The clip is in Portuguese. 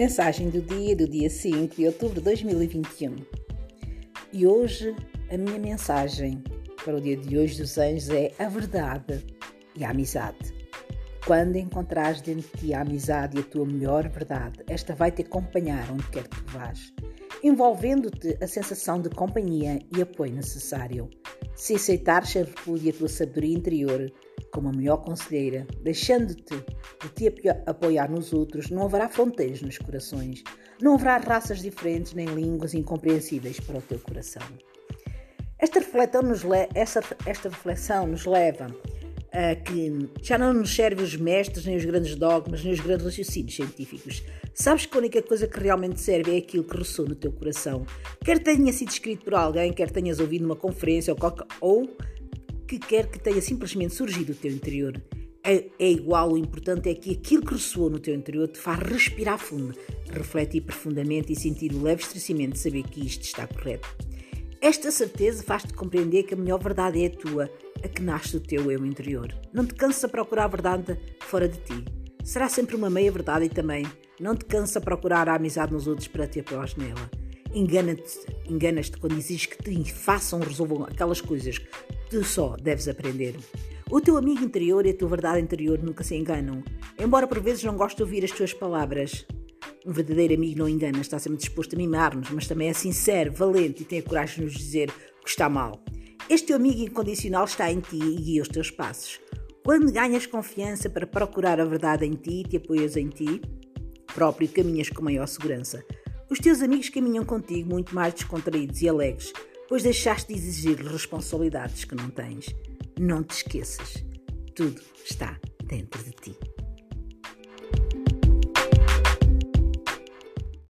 Mensagem do dia do dia 5 de outubro de 2021. E hoje a minha mensagem para o dia de hoje dos anjos é a verdade e a amizade. Quando encontrares dentro de ti a amizade e a tua melhor verdade, esta vai te acompanhar onde quer que vás, envolvendo-te a sensação de companhia e apoio necessário. Se aceitares a repúdio e a tua sabedoria interior, como a melhor conselheira, deixando-te de te apoiar nos outros, não haverá fronteiras nos corações, não haverá raças diferentes nem línguas incompreensíveis para o teu coração. Esta reflexão nos, esta, esta reflexão nos leva a que já não nos servem os mestres, nem os grandes dogmas, nem os grandes raciocínios científicos. Sabes que a única coisa que realmente serve é aquilo que ressoa no teu coração. Quer tenha sido escrito por alguém, quer tenhas ouvido numa conferência ou, ou que quer que tenha simplesmente surgido do teu interior. É, é, igual, o importante é que aquilo que ressoou no teu interior te faz respirar fundo, refletir profundamente e sentir o leve estremecimento de saber que isto está correto. Esta certeza faz-te compreender que a melhor verdade é a tua, a que nasce do teu eu interior. Não te canses a procurar a verdade fora de ti. Será sempre uma meia verdade e também não te canses a procurar a amizade nos outros para te apoiar nela. Engana-te, enganas-te quando exijas que te façam, resolvam aquelas coisas tu só deves aprender. O teu amigo interior e a tua verdade interior nunca se enganam, embora por vezes não goste de ouvir as tuas palavras. Um verdadeiro amigo não engana, está sempre disposto a mimar-nos, mas também é sincero, valente e tem a coragem de nos dizer o que está mal. Este teu amigo incondicional está em ti e guia os teus passos. Quando ganhas confiança para procurar a verdade em ti e te apoias em ti próprio, caminhas com maior segurança. Os teus amigos caminham contigo muito mais descontraídos e alegres, pois deixaste de exigir responsabilidades que não tens. Não te esqueças, tudo está dentro de ti.